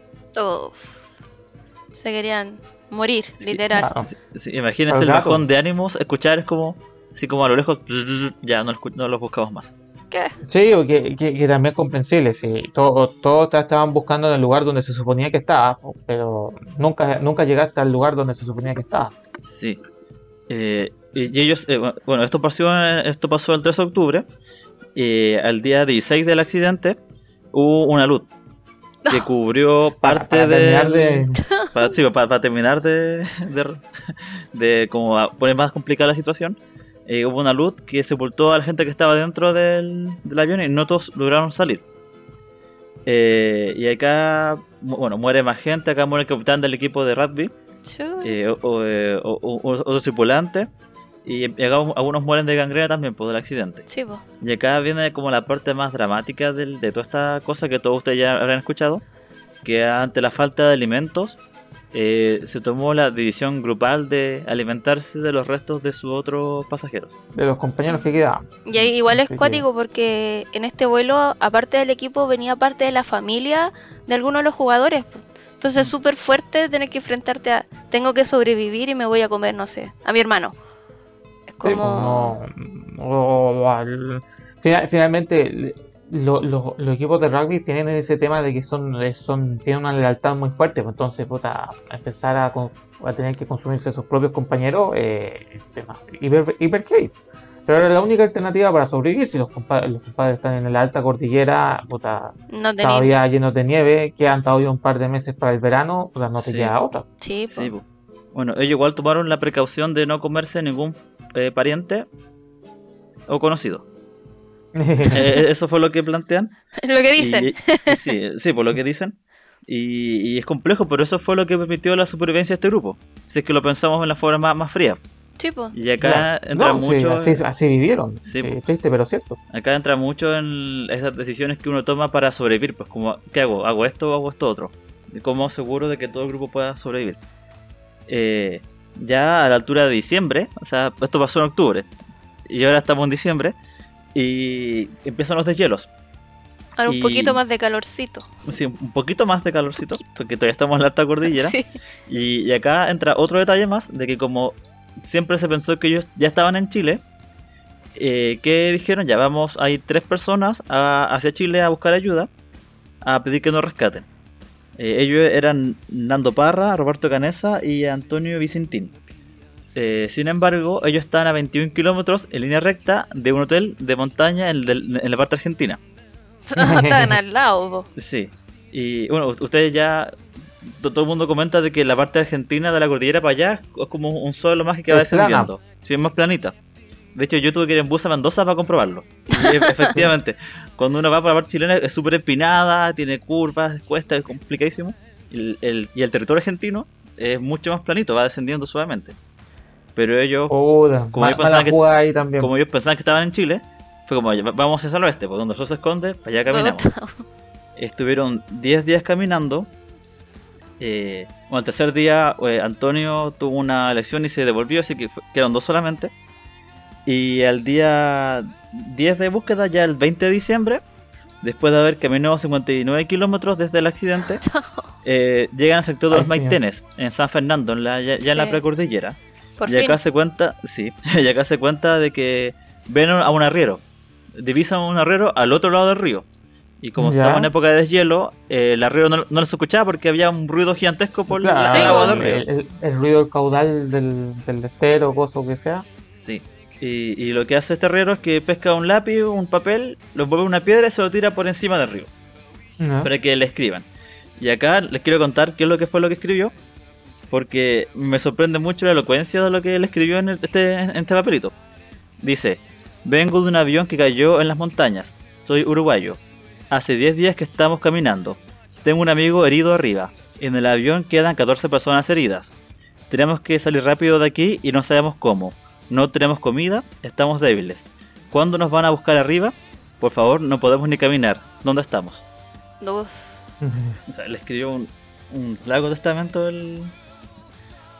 Se querían morir, literal.
imagínense el bajón de ánimos, escuchar es como, así como a lo lejos, ya no, no los buscamos más.
¿Qué?
Sí, que, que, también es comprensible, sí. Todos todo estaban buscando en el lugar donde se suponía que estaba, pero nunca, nunca llegaste al lugar donde se suponía que estaba.
Sí. Eh, y ellos, eh, bueno, esto pasó, esto pasó el 3 de octubre. Eh, al día 16 del accidente hubo una luz que cubrió parte de, Para, sí, para, terminar de, de, como poner más complicada la situación, eh, hubo una luz que sepultó a la gente que estaba dentro del, del avión y no todos lograron salir. Eh, y acá, bueno, muere más gente, acá muere el capitán del equipo de rugby, eh, o, otro tripulante, y, acá algunos mueren de gangrena también por el accidente. Y acá viene como la parte más dramática de toda esta cosa que todos ustedes ya habrán escuchado, que ante la falta de alimentos eh, se tomó la decisión grupal de alimentarse de los restos de sus otros pasajeros.
De los compañeros que quedaban.
Y igual es cuático porque en este vuelo, aparte del equipo, venía parte de la familia de algunos de los jugadores. Entonces es mm. súper fuerte tener que enfrentarte a, tengo que sobrevivir y me voy a comer, no sé, a mi hermano. Como...
finalmente los equipos de rugby tienen ese tema de que son, son tienen una lealtad muy fuerte, pues entonces puta, empezar a, a, tener que consumirse a sus propios compañeros, eh, tema hiper, hiper Pero era la única alternativa para sobrevivir si los compadres, los compadres están en la alta cordillera, puta, todavía llenos de nieve, quedan todavía un par de meses para el verano, puta, no te queda otra.
Sí,
Bueno, ellos igual tomaron la precaución de no comerse ningún eh, pariente o conocido. Eh, eso fue lo que plantean.
Lo que dicen.
sí, sí, por lo que dicen. Y, es complejo, pero eso fue lo que permitió la supervivencia de este grupo. Si es que lo pensamos en la forma más, fría.
Sí,
Y acá entra mucho.
así, vivieron. Sí, triste, pero cierto.
Acá entra mucho en esas decisiones que uno toma para sobrevivir. Pues, como, ¿qué hago? ¿Hago esto o hago esto otro? como seguro de que todo el grupo pueda sobrevivir. Eh, ya a la altura de diciembre, o sea, esto pasó en octubre. Y ahora estamos en diciembre y empiezan los deshielos.
Ahora un poquito más de calorcito.
Sí, un poquito más de calorcito, porque todavía estamos en la alta cordillera. Y, acá entra otro detalle más, de que como siempre se pensó que ellos ya estaban en Chile, eh, que dijeron, ya vamos a ir tres personas hacia Chile a buscar ayuda, a pedir que nos rescaten. Eh, ellos eran Nando Parra, Roberto Canesa y Antonio Vicentín. Eh, sin embargo, ellos están a 21 kilómetros en línea recta de un hotel de montaña en, la parte argentina.
están al lado.
Sí. Y bueno, ustedes ya. Todo el mundo comenta de que la parte argentina de la cordillera para allá es como un suelo más que va descendiendo. Sí, es más planita. De hecho, yo tuve que ir en bus a Mendoza para comprobarlo. Y efectivamente, cuando uno va por la parte chilena es súper empinada, tiene curvas, cuesta, es complicadísimo. Y el, y el territorio argentino es mucho más planito, va descendiendo suavemente. Pero ellos, como, ellos pensaban que, como ellos pensaban que estaban en Chile, fue como, vamos a hacer al oeste, por donde eso se esconde, para allá caminamos. Estuvieron 10 días caminando. Eh, bueno, el tercer día eh, Antonio tuvo una elección y se devolvió, así que quedaron dos solamente. Y al día 10 de búsqueda, ya el 20 de diciembre, después de haber caminado 59 kilómetros desde el accidente, eh, llegan al sector de los Maitenes, en San Fernando, en la, ya, en la precordillera. y acá se cuenta, sí, y acá se cuenta de que ven a un arriero divisan un arriero al otro lado del río. Y como estaba en época de deshielo, eh, el arriero no, no, se escuchaba porque había un ruido gigantesco por el agua
del río. El, ruido del caudal del, del estero, cosa que sea.
Sí. Y, y, lo que hace este arriero es que pesca un lápiz, un papel, lo envuelve en una piedra y se lo tira por encima del río. Para que le escriban. Y acá les quiero contar qué es lo que fue lo que escribió. Porque me sorprende mucho la elocuencia de lo que él escribió en, este, en este papelito. Dice, Vengo de un avión que cayó en las montañas. Soy uruguayo. Hace 10 días que estamos caminando. Tengo un amigo herido arriba. En el avión quedan 14 personas heridas. Tenemos que salir rápido de aquí y no sabemos cómo. No tenemos comida, estamos débiles. ¿Cuándo nos van a buscar arriba? Por favor, no podemos ni caminar. ¿Dónde estamos?
Uf.
le escribió un, un largo testamento el,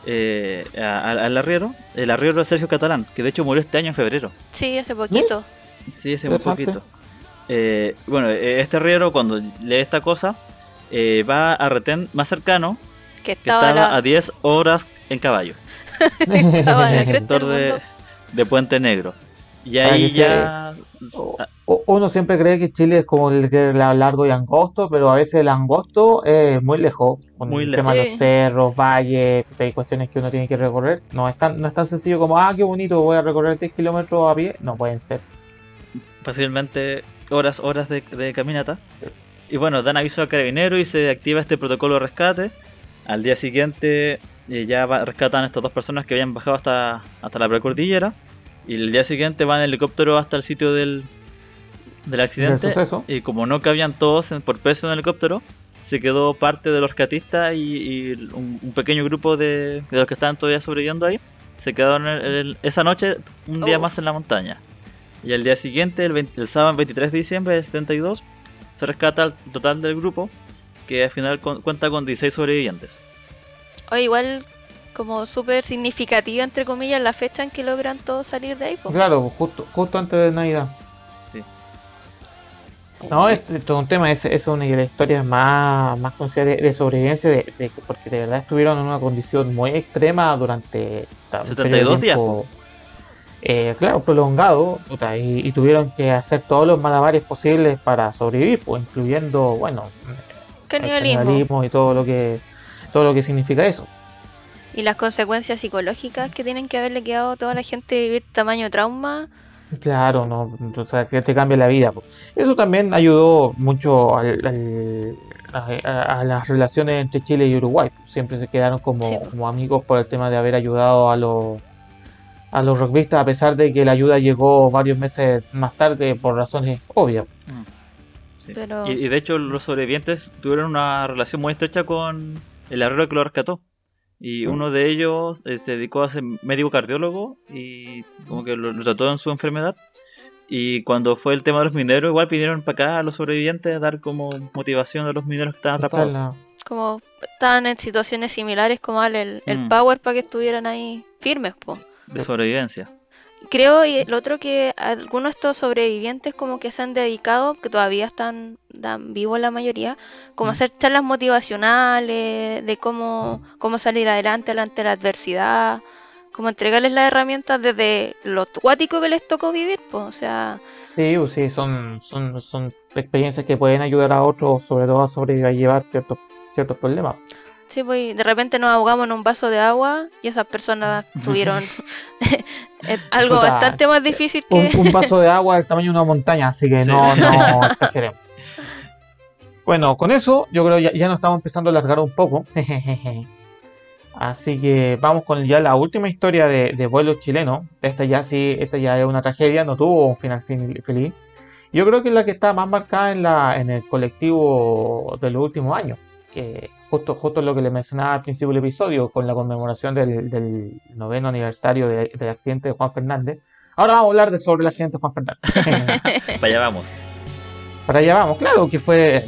eh, al arriero, el arriero de Sergio Catalán, que de hecho murió este año en febrero.
Sí, hace poquito.
Sí, hace muy poquito. Eh, bueno, eh, este arriero cuando lee esta cosa eh, va a retén más cercano, que estaba, a 10 horas en caballo. estaba en el sector de, de Puente Negro. Y ahí ya...
Uno siempre cree que Chile es como el largo y angosto, pero a veces el angosto es muy lejos. Con el tema de los cerros, valles, hay cuestiones que uno tiene que recorrer. No es, tan, no es tan sencillo como, ah, qué bonito, voy a recorrer 10 kilómetros a pie. No pueden ser.
Fácilmente horas, horas de, caminata. Y bueno, dan aviso al carabinero y se activa este protocolo de rescate. Al día siguiente eh, ya rescatan a estas dos personas que habían bajado hasta, hasta la precordillera. Y el día siguiente van en helicóptero hasta el sitio del, del accidente. Y como no cabían todos por peso en el helicóptero, se quedó parte de los rescatistas y, un, pequeño grupo de, de, los que estaban todavía sobreviviendo ahí. Se quedaron esa noche un día oh. más en la montaña. Y al día siguiente, el, sábado 23 de diciembre de 72, se rescata el total del grupo, que al final cuenta con 16 sobrevivientes.
O igual como súper significativa, entre comillas, la fecha en que logran todos salir de ahí.
Claro, justo, justo antes de Navidad. Sí. No, esto es un tema, es, es una de las historias más, más conocidas de, sobrevivencia, de, porque de verdad estuvieron en una condición muy extrema durante
72 días.
Eh, claro, prolongado, y, tuvieron que hacer todos los malabares posibles para sobrevivir, pues, incluyendo, bueno,
canibalismo
y todo lo que todo lo que significa eso
y las consecuencias psicológicas que tienen que haberle quedado a toda la gente vivir tamaño trauma.
Claro, no, o sea, que te cambia la vida. Eso también ayudó mucho a, las relaciones entre Chile y Uruguay. Siempre se quedaron como, como, amigos por el tema de haber ayudado a los a los rugbyistas a pesar de que la ayuda llegó varios meses más tarde por razones obvias.
Mm. Y, y, de hecho los sobrevivientes tuvieron una relación muy estrecha con el arroyo que lo rescató. Y uno de ellos eh, se dedicó a ser médico cardiólogo y como que lo, trató en su enfermedad. Y cuando fue el tema de los mineros, igual pidieron para acá a los sobrevivientes a dar como motivación a los mineros que estaban atrapados.
Como estaban en situaciones similares como el, el mm. power para que estuvieran ahí firmes, po.
De sobrevivencia.
Creo, y lo otro que algunos de estos sobrevivientes como que se han dedicado, que todavía están, vivos la mayoría, como hacer charlas motivacionales, de cómo, cómo salir adelante ante la adversidad, como entregarles las herramientas desde lo acuático que les tocó vivir, pues, o sea...
Sí, pues sí, son, son, son experiencias que pueden ayudar a otros, sobre todo a sobrellevar ciertos, ciertos problemas.
Sí, pues de repente nos ahogamos en un vaso de agua y esas personas tuvieron algo bastante más difícil
que... Un, vaso de agua del tamaño de una montaña, así que no, no exageremos. Bueno, con eso yo creo ya, ya nos estamos empezando a alargar un poco. Así que vamos con ya la última historia de, de vuelos chilenos. Esta ya sí, esta ya es una tragedia, no tuvo un final feliz. Yo creo que es la que está más marcada en, la, en el colectivo de los últimos años. Que justo, justo lo que le mencionaba al principio del episodio, con la conmemoración del, noveno aniversario del accidente de Juan Fernández. Ahora vamos a hablar de sobre el accidente de Juan Fernández.
Para allá vamos.
Para allá vamos, claro, que fue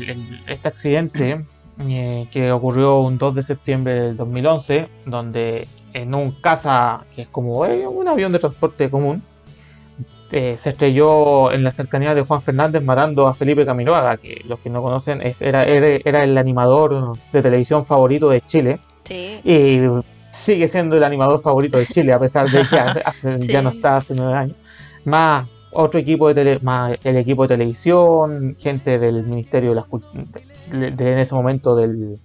este accidente eh, que ocurrió un 2 de septiembre del 2011, donde en un casa, que es como eh, un avión de transporte común, eh, se estrelló en la cercanía de Juan Fernández matando a Felipe Camiroaga, que los que no conocen era, era, el animador de televisión favorito de Chile. Y sigue siendo el animador favorito de Chile, a pesar de que ya no está hace nueve años. Más otro equipo de tele, más el equipo de televisión, gente del Ministerio de, las de, en ese momento del,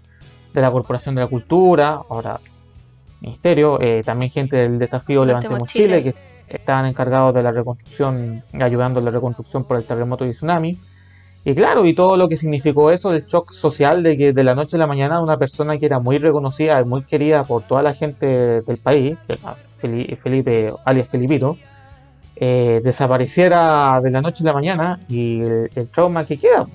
de la Corporación de la Cultura, ahora Ministerio, eh, también gente del desafío Levantemos, Chile, que estaban encargados de la reconstrucción, ayudando en la reconstrucción por el terremoto y tsunami. Y claro, y todo lo que significó eso, el shock social de que de la noche a la mañana una persona que era muy reconocida y muy querida por toda la gente del país, Felipe, alias Felipito, eh, desapareciera de la noche a la mañana y el, trauma que queda.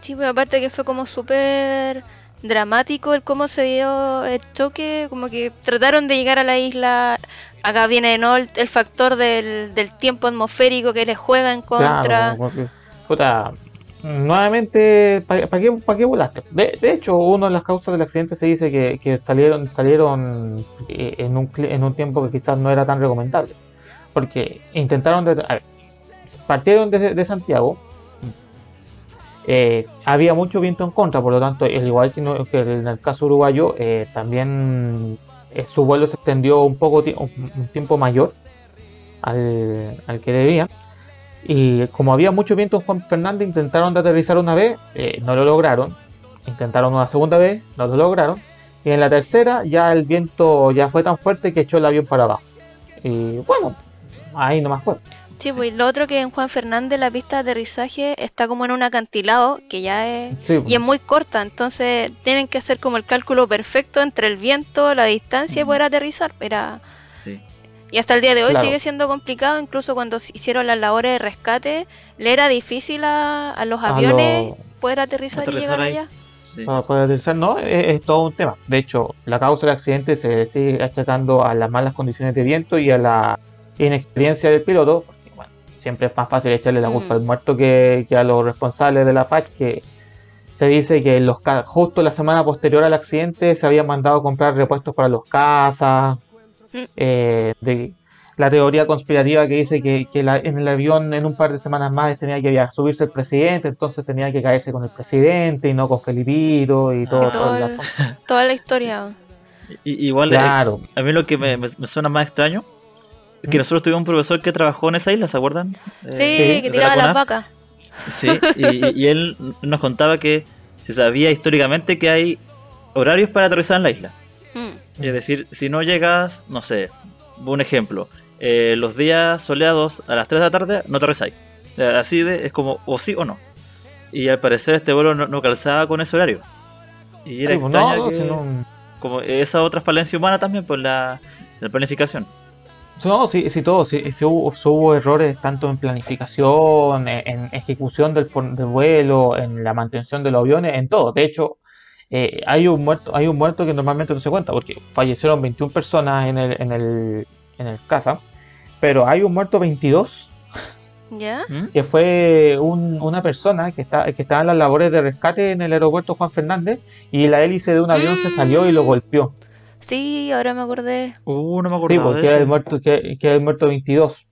Sí, pues aparte que fue como súper dramático el cómo se dio el choque, como que trataron de llegar a la isla, acá viene ¿no? el, factor del, tiempo atmosférico que les juega en contra.
puta, nuevamente, ¿para qué, qué, volaste? De, hecho, una de las causas del accidente se dice que, salieron, salieron eh, en un, en un tiempo que quizás no era tan recomendable porque intentaron, de, partieron de, Santiago, eh, había mucho viento en contra, por lo tanto, al igual que, en el caso uruguayo, eh, también eh, su vuelo se extendió un poco un, tiempo mayor al, que debía. Y como había mucho viento en Juan Fernández, intentaron de aterrizar una vez, no lo lograron. Intentaron una segunda vez, no lo lograron. Y en la tercera ya el viento ya fue tan fuerte que echó el avión para abajo. Y bueno, ahí nomás fue.
Sí, pues lo otro que en Juan Fernández la pista de aterrizaje está como en un acantilado que ya es y es muy corta, entonces tienen que hacer como el cálculo perfecto entre el viento, la distancia y poder aterrizar. Era sí. Y hasta el día de hoy sigue siendo complicado, incluso cuando hicieron las labores de rescate, le era difícil a, los aviones poder aterrizar, y llegar allá.
Para poder aterrizar, no, es, todo un tema. De hecho, la causa del accidente se sigue achacando a las malas condiciones de viento y a la inexperiencia del piloto, siempre es más fácil echarle la culpa al mm. muerto que, a los responsables de la FACH, que se dice que los justo la semana posterior al accidente se habían mandado a comprar repuestos para los casas. Mm. Eh, de, la teoría conspirativa que dice que, en el avión en un par de semanas más tenía que subirse el presidente, entonces tenía que caerse con el presidente y no con Felipito y todo,
toda la historia.
igual, eh, claro. a mí lo que me, me, suena más extraño que nosotros tuvimos un profesor que trabajó en esa isla, ¿se acuerdan?
Sí, eh, que tiraba las vacas.
Sí, y, él nos contaba que se sabía históricamente que hay horarios para aterrizar en la isla. Mm. Es decir, si no llegas, no sé, un ejemplo, eh, los días soleados a las 3 de la tarde no aterrizáis. Así de, es como o sí o no. Y al parecer este vuelo no, calzaba con ese horario. Y era pues extraño como esa otra falencia humana también por la planificación.
No, sí, sí, todo. Sí, hubo, errores tanto en planificación, en, ejecución del, vuelo, en la mantención de los aviones, en todo. De hecho, eh, hay un muerto hay un muerto que normalmente no se cuenta porque fallecieron 21 personas en el, en el, en el casa, pero hay un muerto 22.
¿Ya?
¿Mm? Que fue una persona que, está, que estaba en las labores de rescate en el aeropuerto Juan Fernández y la hélice de un avión se salió y lo mm. golpeó.
Sí, ahora me acordé.
Uh, no me acordaba.
Sí, porque el muerto, que, que el muerto 22.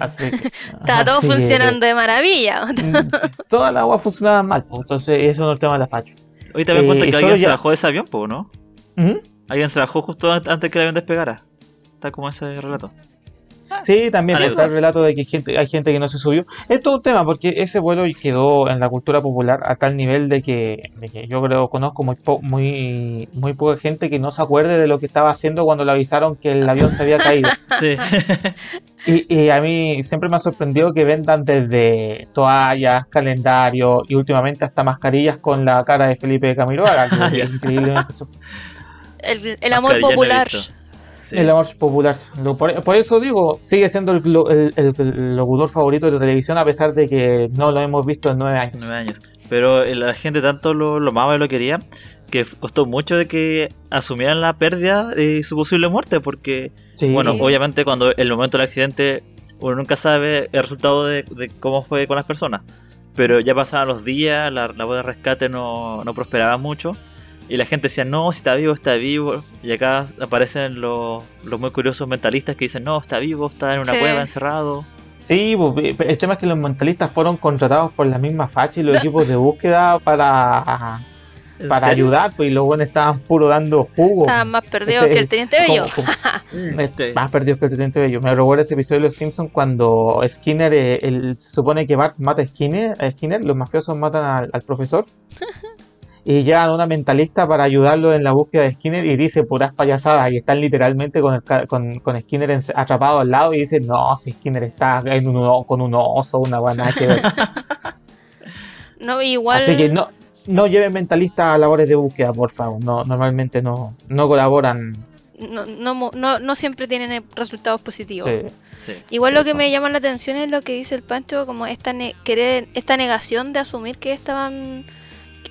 Así que, Está todo funcionando de maravilla.
Toda la agua funcionaba mal, entonces eso no es el tema de la facha.
Hoy te das cuenta eh, que alguien se bajó de ese avión, ¿no? ¿Mm? Alguien se bajó justo antes que el avión despegara. Está como ese relato.
Sí, también está el relato de que hay gente, hay gente que no se subió. Es todo un tema porque ese vuelo quedó en la cultura popular a tal nivel de que, yo creo conozco muy, muy, muy poca gente que no se acuerde de lo que estaba haciendo cuando le avisaron que el avión se había caído.
Sí.
Y, a mí siempre me ha sorprendido que vendan desde toallas, calendarios y últimamente hasta mascarillas con la cara de Felipe Camiroaga, que es increíblemente
El, amor popular.
El amor popular. Por, eso digo, sigue siendo el, el, locutor favorito de la televisión a pesar de que no lo hemos visto en nueve años.
Nueve años. Pero la gente tanto lo, lo amaba y lo quería que costó mucho de que asumieran la pérdida de su posible muerte porque, bueno, obviamente cuando el momento del accidente uno nunca sabe el resultado de, cómo fue con las personas. Pero ya pasaban los días, la labor de rescate no, no prosperaba mucho y la gente decía, no, si está vivo, está vivo. Y acá aparecen los, los muy curiosos mentalistas que dicen, no, está vivo, está en una cueva encerrado.
Sí, pues, el tema es que los mentalistas fueron contratados por la misma facha y los equipos de búsqueda para, para ayudar, pues y los buenos estaban puro dando jugo.
Estaban más perdidos este, que el Teniente Bello.
Este, más perdidos que el Teniente Bello. Me recuerda ese episodio de Los Simpsons cuando Skinner, eh, se supone que Bart mata a Skinner, Skinner los mafiosos matan al profesor. y llegan una mentalista para ayudarlo en la búsqueda de Skinner y dice puras payasadas y están literalmente con, con, con, Skinner atrapado al lado y dice no, si Skinner está en un, con un oso, una buena que
no, igual...
Así que no, no lleven mentalistas a labores de búsqueda, por favor, no, normalmente no, no colaboran.
No, no, no, no siempre tienen resultados positivos. Igual lo que me llama la atención es lo que dice el Pancho, como esta, querer, esta negación de asumir que estaban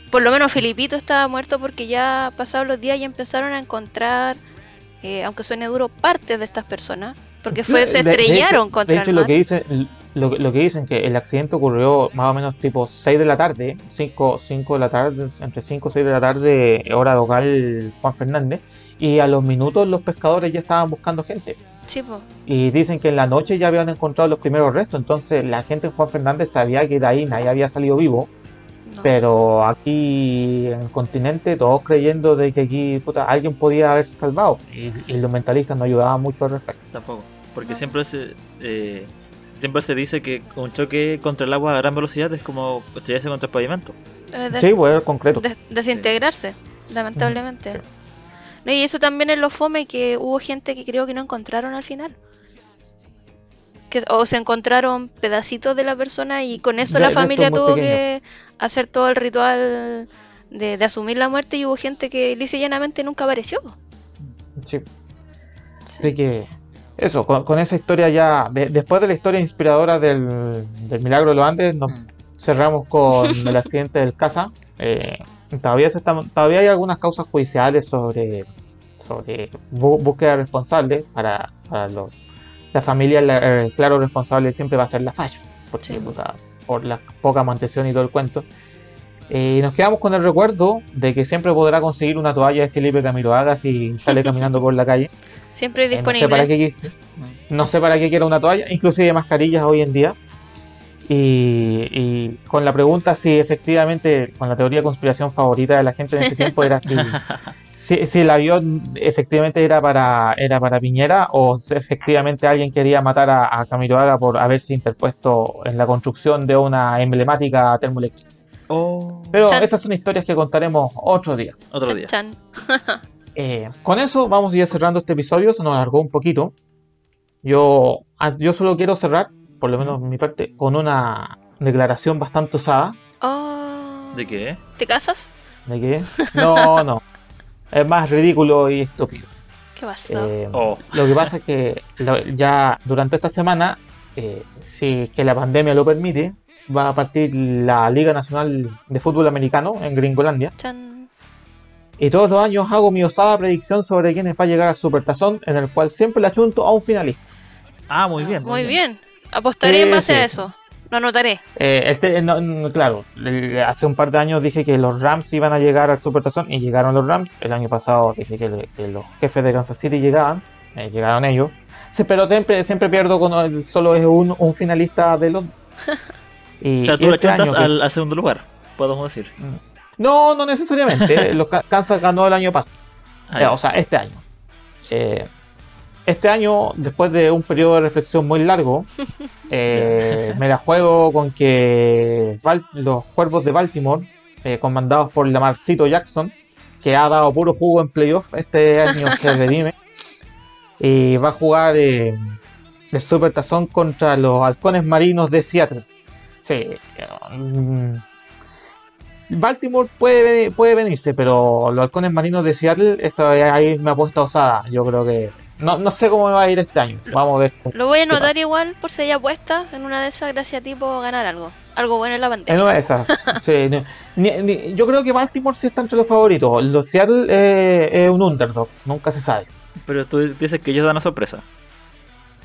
por lo menos Filipito estaba muerto porque ya pasados los días y empezaron a encontrar, eh, aunque suene duro, partes de estas personas. Porque fue, se estrellaron contra
de hecho, Lo que, dicen, lo, que dicen que el accidente ocurrió más o menos tipo 6 de la tarde, 5, 5 de la tarde, entre 5 y 6 de la tarde, hora local Juan Fernández, y a los minutos los pescadores ya estaban buscando gente.
Sí,
Y dicen que en la noche ya habían encontrado los primeros restos, entonces la gente en Juan Fernández sabía que de ahí nadie había salido vivo pero aquí en el continente, todos creyendo de que aquí alguien podía haberse salvado. Y, los mentalistas no ayudaban mucho al respecto.
Tampoco, porque siempre se, eh, siempre se dice que un choque contra el agua a gran velocidad es como estrellarse contra el pavimento.
Eh, sí, bueno, concreto.
desintegrarse, lamentablemente. y eso también es lo fome que hubo gente que creo que no encontraron al final que o se encontraron pedacitos de la persona y con eso la familia tuvo que hacer todo el ritual de, asumir la muerte y hubo gente que lisa y llanamente nunca apareció.
Sí. Así que eso, con, esa historia ya, después de la historia inspiradora del, milagro de los Andes, nos mm. cerramos con el accidente del Casa. Eh, todavía, se todavía hay algunas causas judiciales sobre, sobre búsqueda responsable para, para los la familia, el claro responsable siempre va a ser la falla, porque, por la poca mantención y todo el cuento. Eh, y nos quedamos con el recuerdo de que siempre podrá conseguir una toalla de Felipe Camiroaga si sale caminando por la calle.
Siempre disponible.
Eh, no, sé para qué, no sé para qué quiera una toalla, inclusive mascarillas hoy en día. Y, y, con la pregunta si efectivamente, con la teoría de conspiración favorita de la gente en ese tiempo era si, si, el avión efectivamente era para era para Piñera o si efectivamente alguien quería matar a, a Camiroaga por haberse interpuesto en la construcción de una emblemática termoeléctrica. Oh. Pero esas son historias que contaremos otro día.
Otro día.
Eh, con eso vamos a ir cerrando este episodio. Se nos alargó un poquito. Yo, ah, yo solo quiero cerrar, por lo menos mi parte, con una declaración bastante osada.
Oh.
¿De qué?
¿Te casas?
¿De qué? No, no es más ridículo y estúpido.
¿Qué pasó?
Eh, oh. Lo que pasa es que ya durante esta semana, eh, si que la pandemia lo permite, va a partir la Liga Nacional de Fútbol Americano en Gringolandia. Y todos los años hago mi osada predicción sobre quiénes va a llegar al Supertazón, en el cual siempre le achunto a un finalista.
Ah, muy bien.
Muy, bien. Apostaré más a eso. Lo anotaré.
Eh, este, claro, hace un par de años dije que los Rams iban a llegar al Supertazón y llegaron los Rams. El año pasado dije que, los jefes de Kansas City llegaban, eh, llegaron ellos. Sí, pero siempre, siempre pierdo cuando solo es un, un finalista de los.
y, o sea, tú le este al, segundo lugar, podemos decir.
Mm. No, no necesariamente. los Kansas ganó el año pasado. Ah, eh, o sea, este año. Eh, este año, después de un periodo de reflexión muy largo, eh, me la juego con que los cuervos de Baltimore, eh, comandados por Lamarcito Jackson, que ha dado puro jugo en playoff, este año se redime, y va a jugar eh, el Super Tazón contra los halcones marinos de Seattle. Sí. Mm, Baltimore puede, puede venirse, pero los halcones marinos de Seattle, eso ahí me ha puesto osada. Yo creo que. No, no sé cómo me va a ir este año. Vamos a ver.
Lo voy a anotar igual por si hay apuesta. En una de esas, gracias a ti, puedo ganar algo. Algo bueno en la bandera.
En una de esas. sí, yo creo que Baltimore sí está entre los favoritos. Los Seattle eh, es un underdog. Nunca se sabe.
Pero tú dices que ellos dan una sorpresa.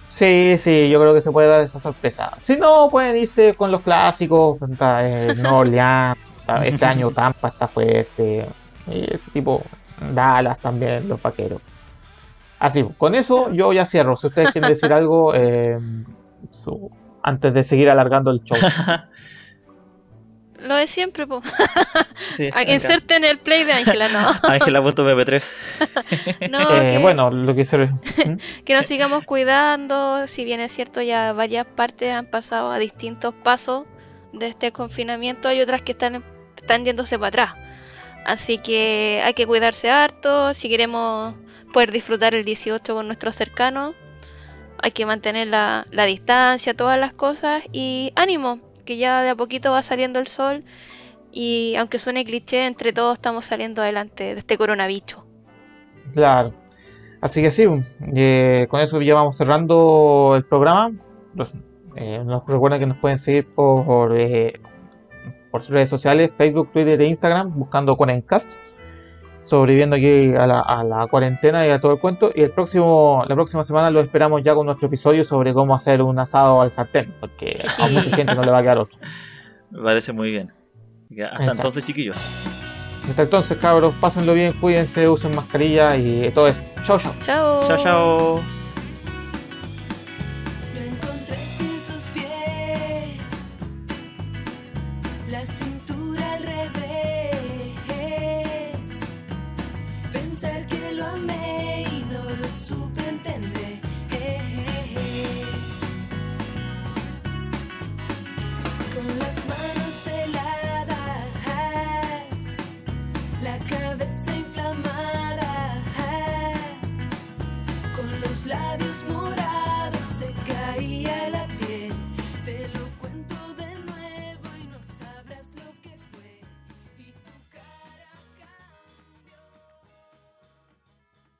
Sí, sí, yo creo que se puede dar esa sorpresa. Si no, pueden irse con los clásicos, eh, New Orleans, este año Tampa está fuerte, y ese tipo, Dallas también, los vaqueros. Así, con eso yo ya cierro. Si ustedes quieren decir algo, eh, antes de seguir alargando el show.
Lo de siempre, po. Sí, Inserte en el play de Ángela, no.
Ángela.pp3.
no, eh, bueno, lo que se...
¿Mm? que nos sigamos cuidando. Si bien es cierto, ya varias partes han pasado a distintos pasos de este confinamiento. Hay otras que están, están yéndose para atrás. Así que hay que cuidarse harto. Si queremos poder disfrutar el 18 con nuestros cercanos, hay que mantener la, distancia, todas las cosas. Y ánimo, que ya de a poquito va saliendo el sol y aunque suene cliché, entre todos estamos saliendo adelante de este coronavirus.
Claro. Así que sí, eh, con eso ya vamos cerrando el programa. Eh, nos recuerden que nos pueden seguir por, eh, por redes sociales, Facebook, Twitter e Instagram, buscando Cuarencast sobreviviendo aquí a la, cuarentena y a todo el cuento. Y el próximo, la próxima semana lo esperamos ya con nuestro episodio sobre cómo hacer un asado al sartén, porque a mucha gente no le va a quedar otro.
Me parece muy bien. Hasta entonces, chiquillos.
Hasta entonces, cabros, pásenlo bien, cuídense, usen mascarilla y todo eso. Chao, chao.
Chao.
Chao, chao.